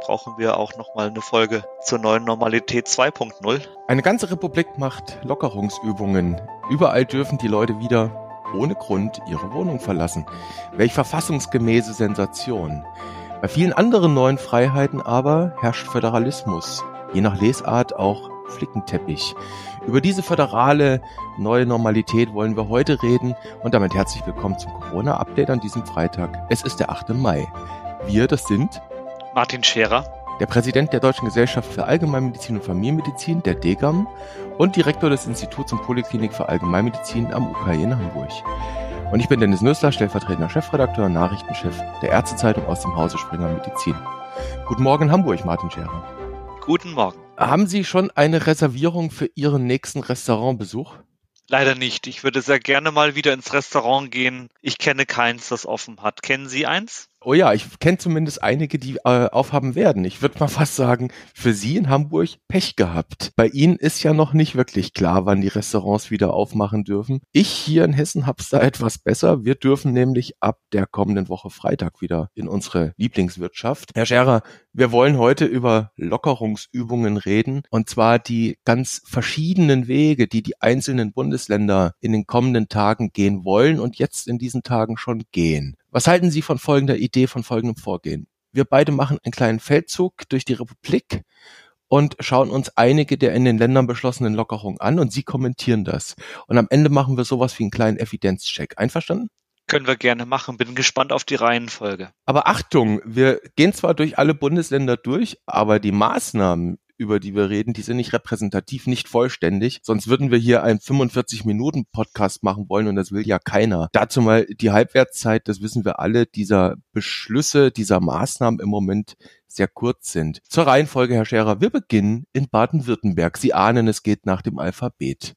brauchen wir auch nochmal eine Folge zur neuen Normalität 2.0. Eine ganze Republik macht Lockerungsübungen. Überall dürfen die Leute wieder ohne Grund ihre Wohnung verlassen. Welch verfassungsgemäße Sensation. Bei vielen anderen neuen Freiheiten aber herrscht Föderalismus. Je nach Lesart auch Flickenteppich. Über diese föderale neue Normalität wollen wir heute reden und damit herzlich willkommen zum Corona-Update an diesem Freitag. Es ist der 8. Mai. Wir, das sind Martin Scherer, der Präsident der Deutschen Gesellschaft für Allgemeinmedizin und Familienmedizin, der DGAM, und Direktor des Instituts und Poliklinik für Allgemeinmedizin am UKE in Hamburg. Und ich bin Dennis Nössler, stellvertretender Chefredakteur und Nachrichtenchef der Ärztezeitung aus dem Hause Springer Medizin. Guten Morgen Hamburg, Martin Scherer. Guten Morgen. Haben Sie schon eine Reservierung für Ihren nächsten Restaurantbesuch? Leider nicht. Ich würde sehr gerne mal wieder ins Restaurant gehen. Ich kenne keins, das offen hat. Kennen Sie eins? Oh ja, ich kenne zumindest einige, die äh, aufhaben werden. Ich würde mal fast sagen, für Sie in Hamburg Pech gehabt. Bei Ihnen ist ja noch nicht wirklich klar, wann die Restaurants wieder aufmachen dürfen. Ich hier in Hessen hab's da etwas besser. Wir dürfen nämlich ab der kommenden Woche Freitag wieder in unsere Lieblingswirtschaft. Herr Scherer, wir wollen heute über Lockerungsübungen reden und zwar die ganz verschiedenen Wege, die die einzelnen Bundesländer in den kommenden Tagen gehen wollen und jetzt in diesen Tagen schon gehen. Was halten Sie von folgender Idee, von folgendem Vorgehen? Wir beide machen einen kleinen Feldzug durch die Republik und schauen uns einige der in den Ländern beschlossenen Lockerungen an und Sie kommentieren das. Und am Ende machen wir sowas wie einen kleinen Evidenzcheck. Einverstanden? Können wir gerne machen. Bin gespannt auf die Reihenfolge. Aber Achtung, wir gehen zwar durch alle Bundesländer durch, aber die Maßnahmen, über die wir reden, die sind nicht repräsentativ, nicht vollständig. Sonst würden wir hier einen 45-Minuten-Podcast machen wollen und das will ja keiner. Dazu mal die Halbwertszeit, das wissen wir alle, dieser Beschlüsse, dieser Maßnahmen im Moment sehr kurz sind. Zur Reihenfolge, Herr Scherer, wir beginnen in Baden-Württemberg. Sie ahnen, es geht nach dem Alphabet.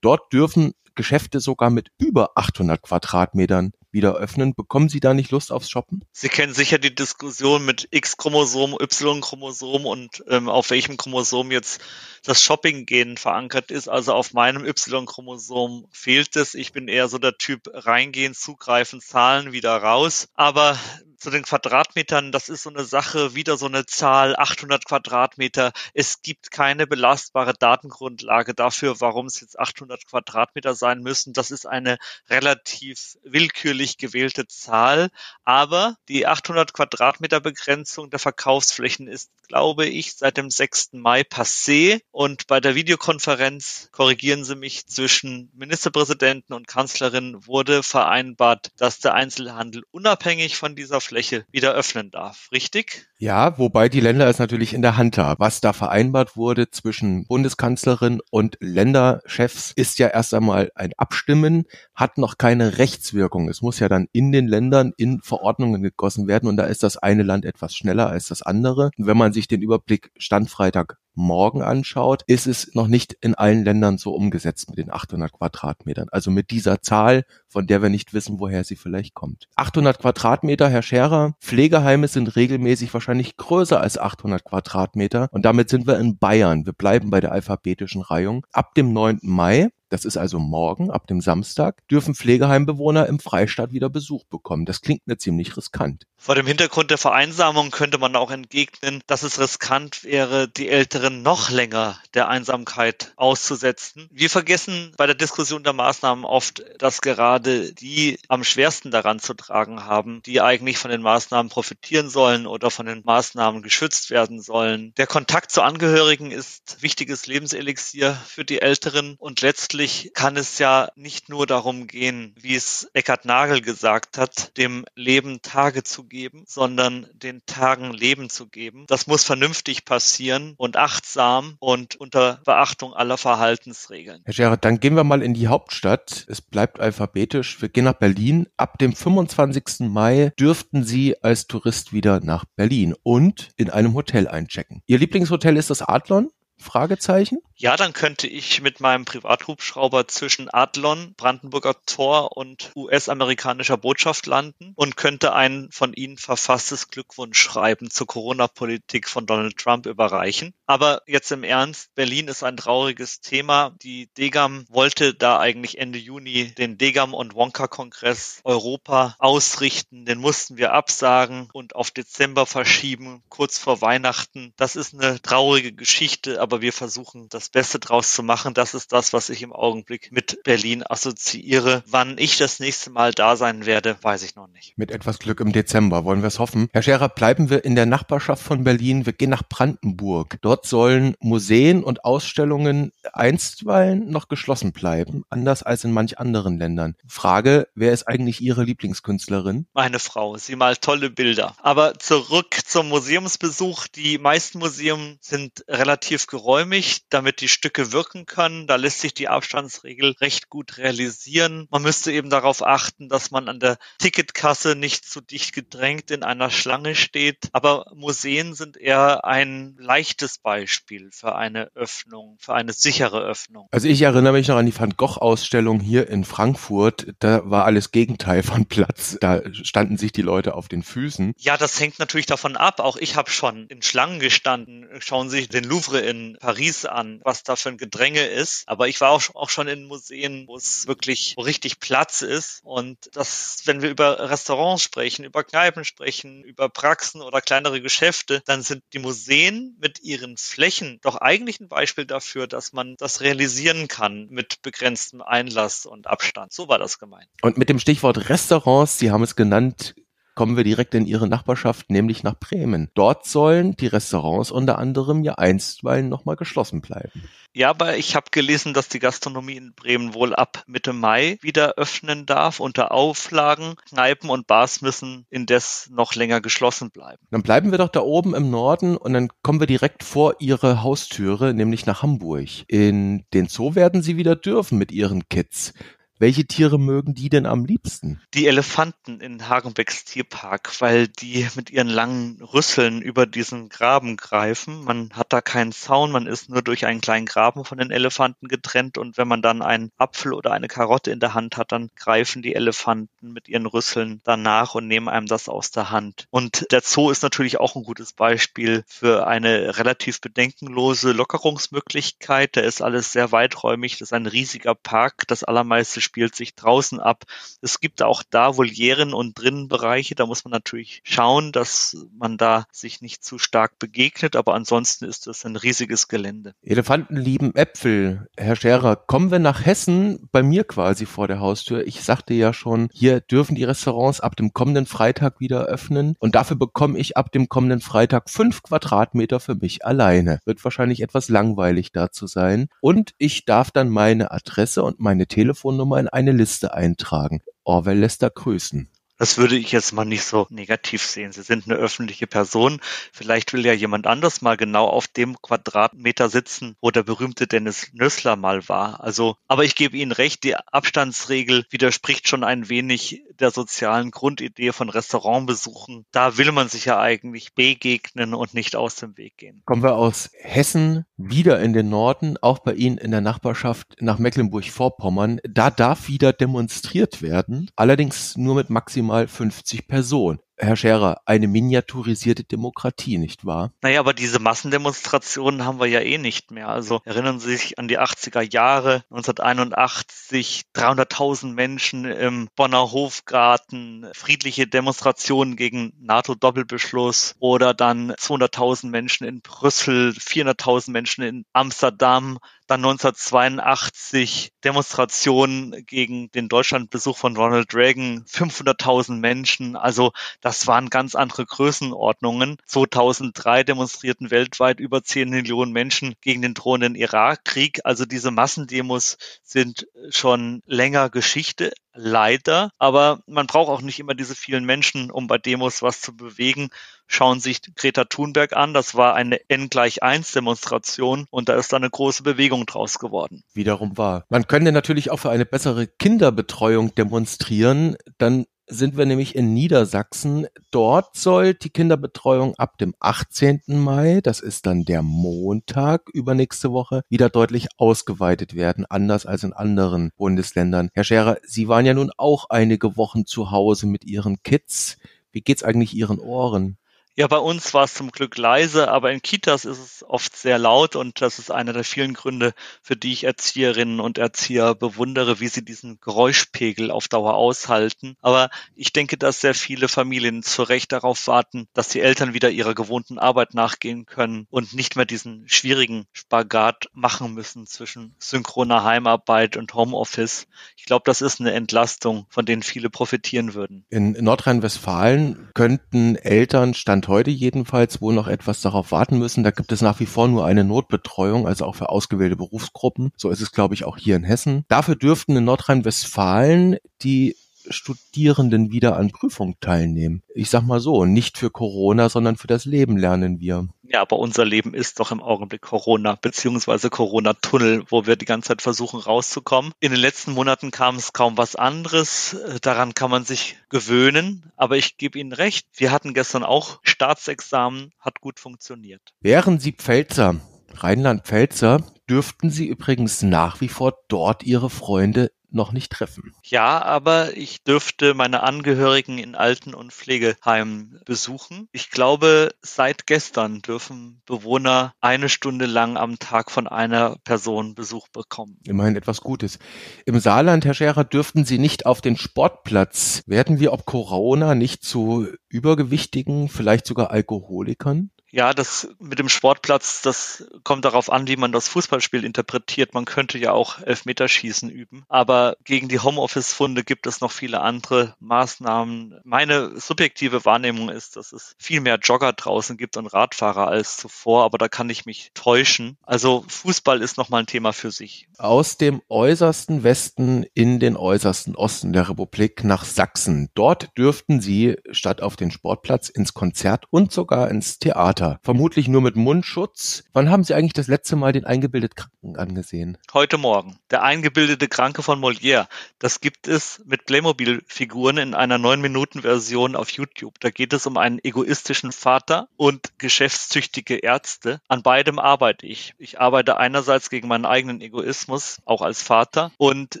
Dort dürfen Geschäfte sogar mit über 800 Quadratmetern wieder öffnen. Bekommen Sie da nicht Lust aufs Shoppen? Sie kennen sicher die Diskussion mit X-Chromosom, Y-Chromosom und ähm, auf welchem Chromosom jetzt das Shopping-Gen verankert ist. Also auf meinem Y-Chromosom fehlt es. Ich bin eher so der Typ reingehen, zugreifen, zahlen, wieder raus. Aber zu den Quadratmetern, das ist so eine Sache, wieder so eine Zahl, 800 Quadratmeter. Es gibt keine belastbare Datengrundlage dafür, warum es jetzt 800 Quadratmeter sein müssen. Das ist eine relativ willkürlich gewählte Zahl. Aber die 800 Quadratmeter Begrenzung der Verkaufsflächen ist, glaube ich, seit dem 6. Mai passé. Und bei der Videokonferenz, korrigieren Sie mich, zwischen Ministerpräsidenten und Kanzlerin wurde vereinbart, dass der Einzelhandel unabhängig von dieser Fläche wieder öffnen darf. Richtig? Ja, wobei die Länder es natürlich in der Hand haben. Was da vereinbart wurde zwischen Bundeskanzlerin und Länderchefs ist ja erst einmal ein Abstimmen, hat noch keine Rechtswirkung. Es muss ja dann in den Ländern in Verordnungen gegossen werden und da ist das eine Land etwas schneller als das andere. Und wenn man sich den Überblick Stand Freitag morgen anschaut, ist es noch nicht in allen Ländern so umgesetzt mit den 800 Quadratmetern. Also mit dieser Zahl, von der wir nicht wissen, woher sie vielleicht kommt. 800 Quadratmeter, Herr Scherer, Pflegeheime sind regelmäßig wahrscheinlich größer als 800 Quadratmeter und damit sind wir in Bayern. Wir bleiben bei der alphabetischen Reihung. Ab dem 9. Mai das ist also morgen, ab dem Samstag, dürfen Pflegeheimbewohner im Freistaat wieder Besuch bekommen. Das klingt mir ziemlich riskant. Vor dem Hintergrund der Vereinsamung könnte man auch entgegnen, dass es riskant wäre, die Älteren noch länger der Einsamkeit auszusetzen. Wir vergessen bei der Diskussion der Maßnahmen oft, dass gerade die am schwersten daran zu tragen haben, die eigentlich von den Maßnahmen profitieren sollen oder von den Maßnahmen geschützt werden sollen. Der Kontakt zu Angehörigen ist wichtiges Lebenselixier für die Älteren und letztlich letztlich kann es ja nicht nur darum gehen, wie es Eckhard Nagel gesagt hat, dem Leben Tage zu geben, sondern den Tagen Leben zu geben. Das muss vernünftig passieren und achtsam und unter Beachtung aller Verhaltensregeln. Herr Gerard, dann gehen wir mal in die Hauptstadt. Es bleibt alphabetisch. Wir gehen nach Berlin. Ab dem 25. Mai dürften Sie als Tourist wieder nach Berlin und in einem Hotel einchecken. Ihr Lieblingshotel ist das Adlon? Fragezeichen? Ja, dann könnte ich mit meinem Privathubschrauber zwischen Adlon, Brandenburger Tor und US-amerikanischer Botschaft landen und könnte ein von Ihnen verfasstes Glückwunschschreiben zur Corona-Politik von Donald Trump überreichen. Aber jetzt im Ernst, Berlin ist ein trauriges Thema. Die Degam wollte da eigentlich Ende Juni den Degam und Wonka-Kongress Europa ausrichten. Den mussten wir absagen und auf Dezember verschieben, kurz vor Weihnachten. Das ist eine traurige Geschichte, aber wir versuchen das Beste draus zu machen. Das ist das, was ich im Augenblick mit Berlin assoziiere. Wann ich das nächste Mal da sein werde, weiß ich noch nicht. Mit etwas Glück im Dezember wollen wir es hoffen. Herr Scherer, bleiben wir in der Nachbarschaft von Berlin. Wir gehen nach Brandenburg. Dort sollen Museen und Ausstellungen einstweilen noch geschlossen bleiben, anders als in manch anderen Ländern. Frage, wer ist eigentlich Ihre Lieblingskünstlerin? Meine Frau. Sie malt tolle Bilder. Aber zurück zum Museumsbesuch. Die meisten Museen sind relativ geräumig, damit die Stücke wirken können. Da lässt sich die Abstandsregel recht gut realisieren. Man müsste eben darauf achten, dass man an der Ticketkasse nicht zu dicht gedrängt in einer Schlange steht. Aber Museen sind eher ein leichtes Beispiel für eine Öffnung, für eine sichere Öffnung. Also ich erinnere mich noch an die Van Gogh-Ausstellung hier in Frankfurt. Da war alles Gegenteil von Platz. Da standen sich die Leute auf den Füßen. Ja, das hängt natürlich davon ab. Auch ich habe schon in Schlangen gestanden. Schauen Sie sich den Louvre in Paris an, was da für ein Gedränge ist. Aber ich war auch, auch schon in Museen, wo es wirklich wo richtig Platz ist. Und das, wenn wir über Restaurants sprechen, über Kneipen sprechen, über Praxen oder kleinere Geschäfte, dann sind die Museen mit ihren Flächen doch eigentlich ein Beispiel dafür, dass man das realisieren kann mit begrenztem Einlass und Abstand. So war das gemeint. Und mit dem Stichwort Restaurants, Sie haben es genannt, kommen wir direkt in Ihre Nachbarschaft, nämlich nach Bremen. Dort sollen die Restaurants unter anderem ja einstweilen nochmal geschlossen bleiben. Ja, aber ich habe gelesen, dass die Gastronomie in Bremen wohl ab Mitte Mai wieder öffnen darf unter Auflagen. Kneipen und Bars müssen indes noch länger geschlossen bleiben. Dann bleiben wir doch da oben im Norden und dann kommen wir direkt vor Ihre Haustüre, nämlich nach Hamburg. In den Zoo werden Sie wieder dürfen mit Ihren Kids. Welche Tiere mögen die denn am liebsten? Die Elefanten in Hagenbecks Tierpark, weil die mit ihren langen Rüsseln über diesen Graben greifen. Man hat da keinen Zaun, man ist nur durch einen kleinen Graben von den Elefanten getrennt und wenn man dann einen Apfel oder eine Karotte in der Hand hat, dann greifen die Elefanten mit ihren Rüsseln danach und nehmen einem das aus der Hand. Und der Zoo ist natürlich auch ein gutes Beispiel für eine relativ bedenkenlose Lockerungsmöglichkeit. Da ist alles sehr weiträumig, das ist ein riesiger Park, das allermeiste spielt sich draußen ab. Es gibt auch da Volieren und Drinnenbereiche. Da muss man natürlich schauen, dass man da sich nicht zu stark begegnet. Aber ansonsten ist das ein riesiges Gelände. Elefanten lieben Äpfel. Herr Scherer, kommen wir nach Hessen, bei mir quasi vor der Haustür. Ich sagte ja schon, hier dürfen die Restaurants ab dem kommenden Freitag wieder öffnen. Und dafür bekomme ich ab dem kommenden Freitag fünf Quadratmeter für mich alleine. Wird wahrscheinlich etwas langweilig da zu sein. Und ich darf dann meine Adresse und meine Telefonnummer in eine Liste eintragen. Orwell lässt da grüßen. Das würde ich jetzt mal nicht so negativ sehen. Sie sind eine öffentliche Person. Vielleicht will ja jemand anders mal genau auf dem Quadratmeter sitzen, wo der berühmte Dennis Nössler mal war. Also, aber ich gebe Ihnen recht, die Abstandsregel widerspricht schon ein wenig der sozialen Grundidee von Restaurantbesuchen. Da will man sich ja eigentlich begegnen und nicht aus dem Weg gehen. Kommen wir aus Hessen wieder in den Norden, auch bei Ihnen in der Nachbarschaft nach Mecklenburg-Vorpommern. Da darf wieder demonstriert werden, allerdings nur mit maximal maximal 50 Personen. Herr Scherer, eine miniaturisierte Demokratie, nicht wahr? Naja, aber diese Massendemonstrationen haben wir ja eh nicht mehr. Also erinnern Sie sich an die 80er Jahre, 1981, 300.000 Menschen im Bonner Hofgarten, friedliche Demonstrationen gegen NATO-Doppelbeschluss oder dann 200.000 Menschen in Brüssel, 400.000 Menschen in Amsterdam, dann 1982 Demonstrationen gegen den Deutschlandbesuch von Ronald Reagan, 500.000 Menschen. Also das waren ganz andere Größenordnungen. 2003 demonstrierten weltweit über 10 Millionen Menschen gegen den drohenden Irakkrieg. Also diese Massendemos sind schon länger Geschichte leider. Aber man braucht auch nicht immer diese vielen Menschen, um bei Demos was zu bewegen. Schauen sich Greta Thunberg an. Das war eine N gleich 1 Demonstration und da ist dann eine große Bewegung draus geworden. Wiederum wahr. Man könnte natürlich auch für eine bessere Kinderbetreuung demonstrieren. Dann sind wir nämlich in Niedersachsen. Dort soll die Kinderbetreuung ab dem 18. Mai, das ist dann der Montag übernächste Woche, wieder deutlich ausgeweitet werden, anders als in anderen Bundesländern. Herr Scherer, Sie waren ja nun auch einige Wochen zu Hause mit Ihren Kids. Wie geht's eigentlich Ihren Ohren? Ja, bei uns war es zum Glück leise, aber in Kitas ist es oft sehr laut und das ist einer der vielen Gründe, für die ich Erzieherinnen und Erzieher bewundere, wie sie diesen Geräuschpegel auf Dauer aushalten. Aber ich denke, dass sehr viele Familien zu Recht darauf warten, dass die Eltern wieder ihrer gewohnten Arbeit nachgehen können und nicht mehr diesen schwierigen Spagat machen müssen zwischen synchroner Heimarbeit und Homeoffice. Ich glaube, das ist eine Entlastung, von denen viele profitieren würden. In Nordrhein-Westfalen könnten Eltern Stand heute jedenfalls wohl noch etwas darauf warten müssen. Da gibt es nach wie vor nur eine Notbetreuung, also auch für ausgewählte Berufsgruppen. So ist es, glaube ich, auch hier in Hessen. Dafür dürften in Nordrhein-Westfalen die Studierenden wieder an Prüfungen teilnehmen. Ich sag mal so, nicht für Corona, sondern für das Leben lernen wir. Ja, aber unser Leben ist doch im Augenblick Corona, beziehungsweise Corona-Tunnel, wo wir die ganze Zeit versuchen rauszukommen. In den letzten Monaten kam es kaum was anderes. Daran kann man sich gewöhnen. Aber ich gebe Ihnen recht, wir hatten gestern auch Staatsexamen, hat gut funktioniert. Wären Sie Pfälzer, Rheinland-Pfälzer, dürften Sie übrigens nach wie vor dort Ihre Freunde noch nicht treffen. Ja, aber ich dürfte meine Angehörigen in Alten- und Pflegeheimen besuchen. Ich glaube, seit gestern dürfen Bewohner eine Stunde lang am Tag von einer Person Besuch bekommen. Immerhin etwas Gutes. Im Saarland, Herr Scherer, dürften Sie nicht auf den Sportplatz. Werden wir ob Corona nicht zu übergewichtigen, vielleicht sogar Alkoholikern? Ja, das mit dem Sportplatz, das kommt darauf an, wie man das Fußballspiel interpretiert. Man könnte ja auch Elfmeterschießen üben. Aber gegen die Homeoffice-Funde gibt es noch viele andere Maßnahmen. Meine subjektive Wahrnehmung ist, dass es viel mehr Jogger draußen gibt und Radfahrer als zuvor, aber da kann ich mich täuschen. Also Fußball ist nochmal ein Thema für sich. Aus dem äußersten Westen in den äußersten Osten der Republik nach Sachsen. Dort dürften Sie statt auf den Sportplatz ins Konzert und sogar ins Theater Vermutlich nur mit Mundschutz. Wann haben Sie eigentlich das letzte Mal den eingebildeten Angesehen? Heute Morgen. Der eingebildete Kranke von Molière. Das gibt es mit Playmobil-Figuren in einer 9-Minuten-Version auf YouTube. Da geht es um einen egoistischen Vater und geschäftstüchtige Ärzte. An beidem arbeite ich. Ich arbeite einerseits gegen meinen eigenen Egoismus, auch als Vater, und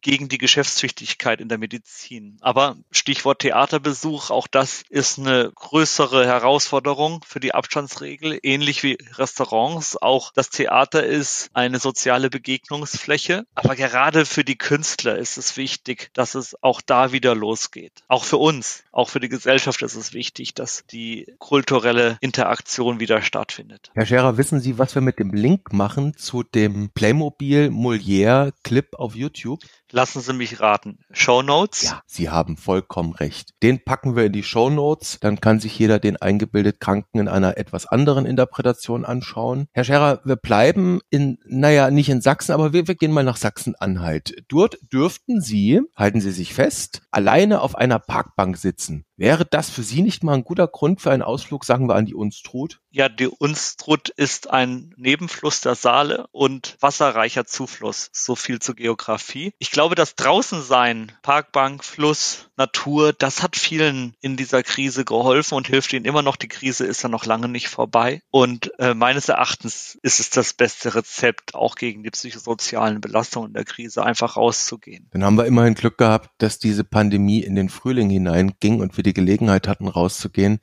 gegen die Geschäftstüchtigkeit in der Medizin. Aber Stichwort Theaterbesuch, auch das ist eine größere Herausforderung für die Abstands Abstandsregel, ähnlich wie Restaurants. Auch das Theater ist eine soziale Begegnungsfläche. Aber gerade für die Künstler ist es wichtig, dass es auch da wieder losgeht. Auch für uns, auch für die Gesellschaft ist es wichtig, dass die kulturelle Interaktion wieder stattfindet. Herr Scherer, wissen Sie, was wir mit dem Link machen zu dem Playmobil Molière Clip auf YouTube? Lassen Sie mich raten. Show Notes? Ja, Sie haben vollkommen recht. Den packen wir in die Show Notes. Dann kann sich jeder den eingebildet Kranken in einer etwas anderen Interpretation anschauen. Herr Scherer, wir bleiben in, naja, nicht in Sachsen, aber wir, wir gehen mal nach Sachsen-Anhalt. Dort dürften Sie, halten Sie sich fest, alleine auf einer Parkbank sitzen. Wäre das für Sie nicht mal ein guter Grund für einen Ausflug, sagen wir, an die Unstrut? Ja, die Unstrut ist ein Nebenfluss der Saale und wasserreicher Zufluss. So viel zur Geografie. Ich glaube, das Draußensein, Parkbank, Fluss, Natur, das hat vielen in dieser Krise geholfen und hilft ihnen immer noch. Die Krise ist ja noch lange nicht vorbei. Und äh, meines Erachtens ist es das beste Rezept, auch gegen die psychosozialen Belastungen der Krise einfach rauszugehen. Dann haben wir immerhin Glück gehabt, dass diese Pandemie in den Frühling hineinging und wir die die Gelegenheit hatten, rauszugehen.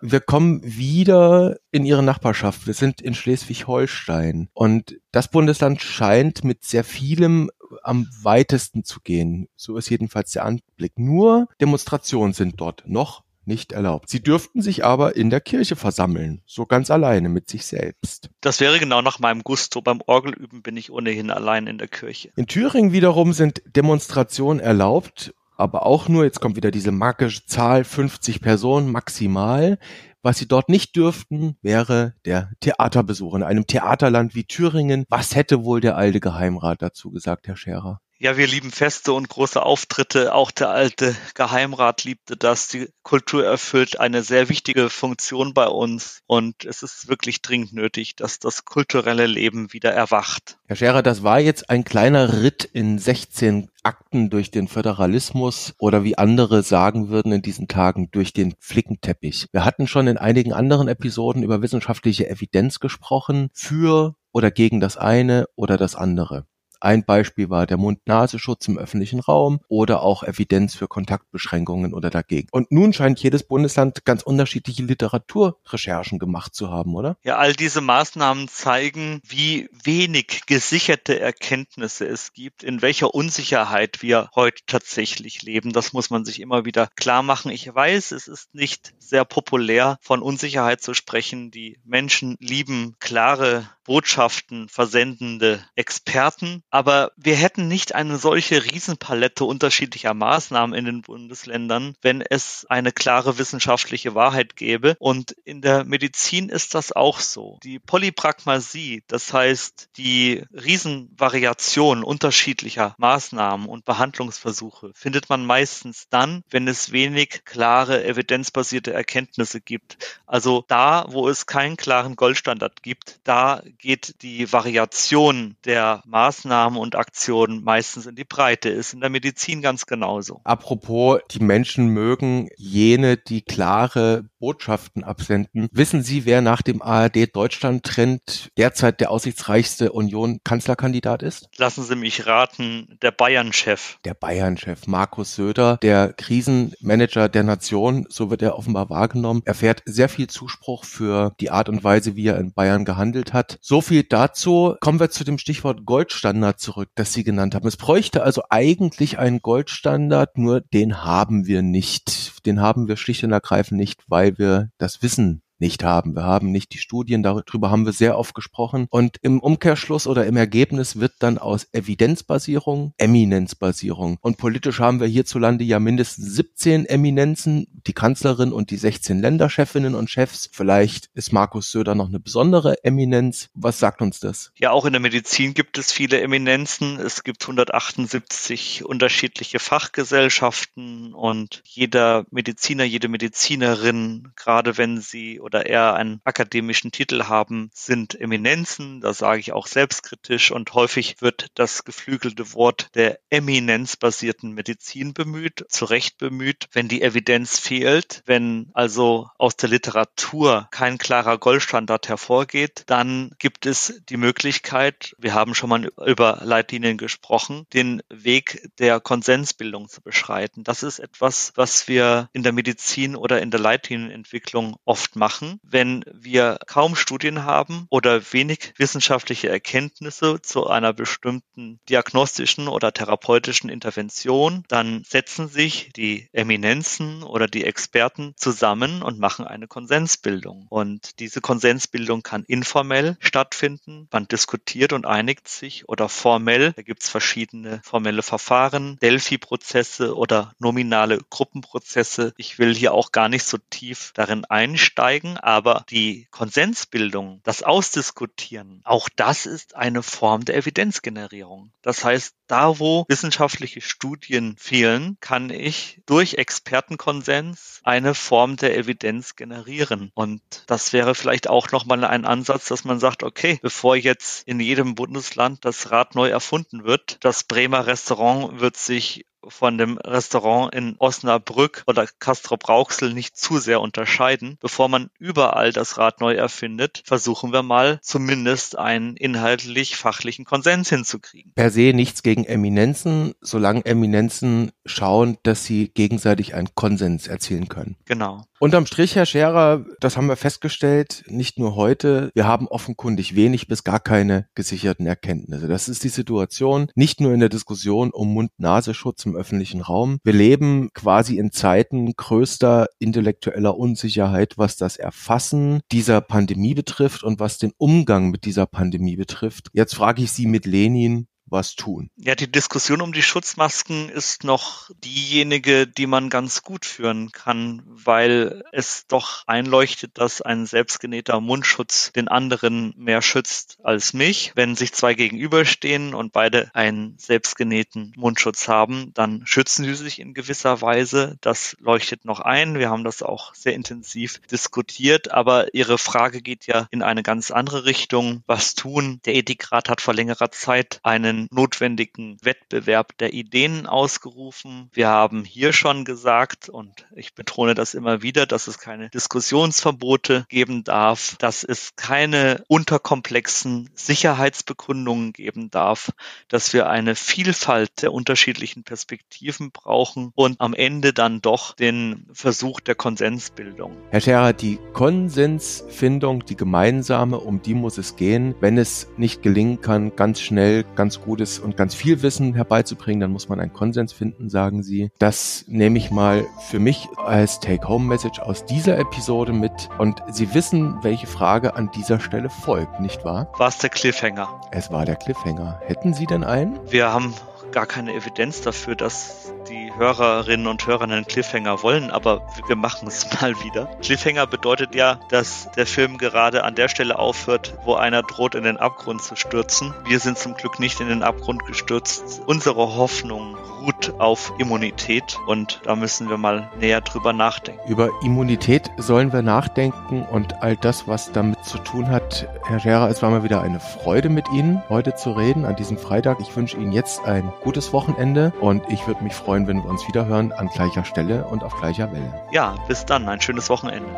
Wir kommen wieder in ihre Nachbarschaft. Wir sind in Schleswig-Holstein. Und das Bundesland scheint mit sehr vielem am weitesten zu gehen. So ist jedenfalls der Anblick. Nur Demonstrationen sind dort noch nicht erlaubt. Sie dürften sich aber in der Kirche versammeln, so ganz alleine mit sich selbst. Das wäre genau nach meinem Gusto. Beim Orgelüben bin ich ohnehin allein in der Kirche. In Thüringen wiederum sind Demonstrationen erlaubt aber auch nur, jetzt kommt wieder diese magische Zahl, 50 Personen maximal. Was sie dort nicht dürften, wäre der Theaterbesuch in einem Theaterland wie Thüringen. Was hätte wohl der alte Geheimrat dazu gesagt, Herr Scherer? Ja, wir lieben Feste und große Auftritte. Auch der alte Geheimrat liebte das. Die Kultur erfüllt eine sehr wichtige Funktion bei uns und es ist wirklich dringend nötig, dass das kulturelle Leben wieder erwacht. Herr Scherer, das war jetzt ein kleiner Ritt in 16 Akten durch den Föderalismus oder wie andere sagen würden in diesen Tagen durch den Flickenteppich. Wir hatten schon in einigen anderen Episoden über wissenschaftliche Evidenz gesprochen für oder gegen das eine oder das andere. Ein Beispiel war der Mund-Nasenschutz im öffentlichen Raum oder auch Evidenz für Kontaktbeschränkungen oder dagegen. Und nun scheint jedes Bundesland ganz unterschiedliche Literaturrecherchen gemacht zu haben, oder? Ja, all diese Maßnahmen zeigen, wie wenig gesicherte Erkenntnisse es gibt, in welcher Unsicherheit wir heute tatsächlich leben. Das muss man sich immer wieder klar machen. Ich weiß, es ist nicht sehr populär, von Unsicherheit zu sprechen. Die Menschen lieben klare Botschaften versendende Experten. Aber wir hätten nicht eine solche Riesenpalette unterschiedlicher Maßnahmen in den Bundesländern, wenn es eine klare wissenschaftliche Wahrheit gäbe. Und in der Medizin ist das auch so. Die Polypragmasie, das heißt die Riesenvariation unterschiedlicher Maßnahmen und Behandlungsversuche, findet man meistens dann, wenn es wenig klare evidenzbasierte Erkenntnisse gibt. Also da, wo es keinen klaren Goldstandard gibt, da geht die Variation der Maßnahmen und Aktionen meistens in die Breite, ist in der Medizin ganz genauso. Apropos, die Menschen mögen jene, die klare Botschaften absenden. Wissen Sie, wer nach dem ARD Deutschland-Trend derzeit der aussichtsreichste Union-Kanzlerkandidat ist? Lassen Sie mich raten, der Bayern-Chef. Der Bayern-Chef Markus Söder, der Krisenmanager der Nation, so wird er offenbar wahrgenommen, erfährt sehr viel Zuspruch für die Art und Weise, wie er in Bayern gehandelt hat. So viel dazu. Kommen wir zu dem Stichwort Goldstandard zurück, das Sie genannt haben. Es bräuchte also eigentlich einen Goldstandard, nur den haben wir nicht. Den haben wir schlicht und ergreifend nicht, weil wir das Wissen nicht haben. Wir haben nicht die Studien, darüber haben wir sehr oft gesprochen. Und im Umkehrschluss oder im Ergebnis wird dann aus Evidenzbasierung Eminenzbasierung. Und politisch haben wir hierzulande ja mindestens 17 Eminenzen, die Kanzlerin und die 16 Länderchefinnen und Chefs. Vielleicht ist Markus Söder noch eine besondere Eminenz. Was sagt uns das? Ja, auch in der Medizin gibt es viele Eminenzen. Es gibt 178 unterschiedliche Fachgesellschaften und jeder Mediziner, jede Medizinerin, gerade wenn sie oder eher einen akademischen Titel haben, sind Eminenzen. Da sage ich auch selbstkritisch und häufig wird das geflügelte Wort der eminenzbasierten Medizin bemüht, zu Recht bemüht, wenn die Evidenz fehlt, wenn also aus der Literatur kein klarer Goldstandard hervorgeht, dann gibt es die Möglichkeit, wir haben schon mal über Leitlinien gesprochen, den Weg der Konsensbildung zu beschreiten. Das ist etwas, was wir in der Medizin oder in der Leitlinienentwicklung oft machen machen, wenn wir kaum Studien haben oder wenig wissenschaftliche Erkenntnisse zu einer bestimmten diagnostischen oder therapeutischen Intervention, dann setzen sich die Eminenzen oder die Experten zusammen und machen eine Konsensbildung. Und diese Konsensbildung kann informell stattfinden. Man diskutiert und einigt sich oder formell. Da gibt es verschiedene formelle Verfahren, Delphi-Prozesse oder nominale Gruppenprozesse. Ich will hier auch gar nicht so tief darin einsteigen aber die Konsensbildung, das Ausdiskutieren, auch das ist eine Form der Evidenzgenerierung. Das heißt, da wo wissenschaftliche Studien fehlen, kann ich durch Expertenkonsens eine Form der Evidenz generieren. Und das wäre vielleicht auch nochmal ein Ansatz, dass man sagt, okay, bevor jetzt in jedem Bundesland das Rad neu erfunden wird, das Bremer Restaurant wird sich von dem Restaurant in Osnabrück oder Castrop Rauxel nicht zu sehr unterscheiden. Bevor man überall das Rad neu erfindet, versuchen wir mal zumindest einen inhaltlich fachlichen Konsens hinzukriegen. Per se nichts gegen Eminenzen, solange Eminenzen schauen, dass sie gegenseitig einen Konsens erzielen können. Genau. Unterm Strich, Herr Scherer, das haben wir festgestellt, nicht nur heute, wir haben offenkundig wenig bis gar keine gesicherten Erkenntnisse. Das ist die Situation, nicht nur in der Diskussion um Mund-Nasenschutz im öffentlichen Raum. Wir leben quasi in Zeiten größter intellektueller Unsicherheit, was das Erfassen dieser Pandemie betrifft und was den Umgang mit dieser Pandemie betrifft. Jetzt frage ich Sie mit Lenin, was tun? Ja, die Diskussion um die Schutzmasken ist noch diejenige, die man ganz gut führen kann, weil es doch einleuchtet, dass ein selbstgenähter Mundschutz den anderen mehr schützt als mich. Wenn sich zwei gegenüberstehen und beide einen selbstgenähten Mundschutz haben, dann schützen sie sich in gewisser Weise. Das leuchtet noch ein. Wir haben das auch sehr intensiv diskutiert, aber Ihre Frage geht ja in eine ganz andere Richtung. Was tun? Der Ethikrat hat vor längerer Zeit einen notwendigen Wettbewerb der Ideen ausgerufen. Wir haben hier schon gesagt, und ich betone das immer wieder, dass es keine Diskussionsverbote geben darf, dass es keine unterkomplexen Sicherheitsbekundungen geben darf, dass wir eine Vielfalt der unterschiedlichen Perspektiven brauchen und am Ende dann doch den Versuch der Konsensbildung. Herr Scherer, die Konsensfindung, die gemeinsame, um die muss es gehen. Wenn es nicht gelingen kann, ganz schnell ganz gutes und ganz viel Wissen herbeizubringen, dann muss man einen Konsens finden, sagen Sie. Das nehme ich mal für mich als Take-Home-Message aus dieser Episode mit. Und Sie wissen, welche Frage an dieser Stelle folgt, nicht wahr? War es der Cliffhanger? Es war der Cliffhanger. Hätten Sie denn einen? Wir haben gar keine Evidenz dafür, dass die Hörerinnen und Hörer einen Cliffhanger wollen, aber wir machen es mal wieder. Cliffhanger bedeutet ja, dass der Film gerade an der Stelle aufhört, wo einer droht, in den Abgrund zu stürzen. Wir sind zum Glück nicht in den Abgrund gestürzt. Unsere Hoffnung ruht auf Immunität und da müssen wir mal näher drüber nachdenken. Über Immunität sollen wir nachdenken und all das, was damit zu tun hat. Herr Scherer, es war mal wieder eine Freude mit Ihnen heute zu reden an diesem Freitag. Ich wünsche Ihnen jetzt ein gutes Wochenende und ich würde mich freuen, wenn wir uns wieder hören an gleicher Stelle und auf gleicher Welle. Ja, bis dann. Ein schönes Wochenende.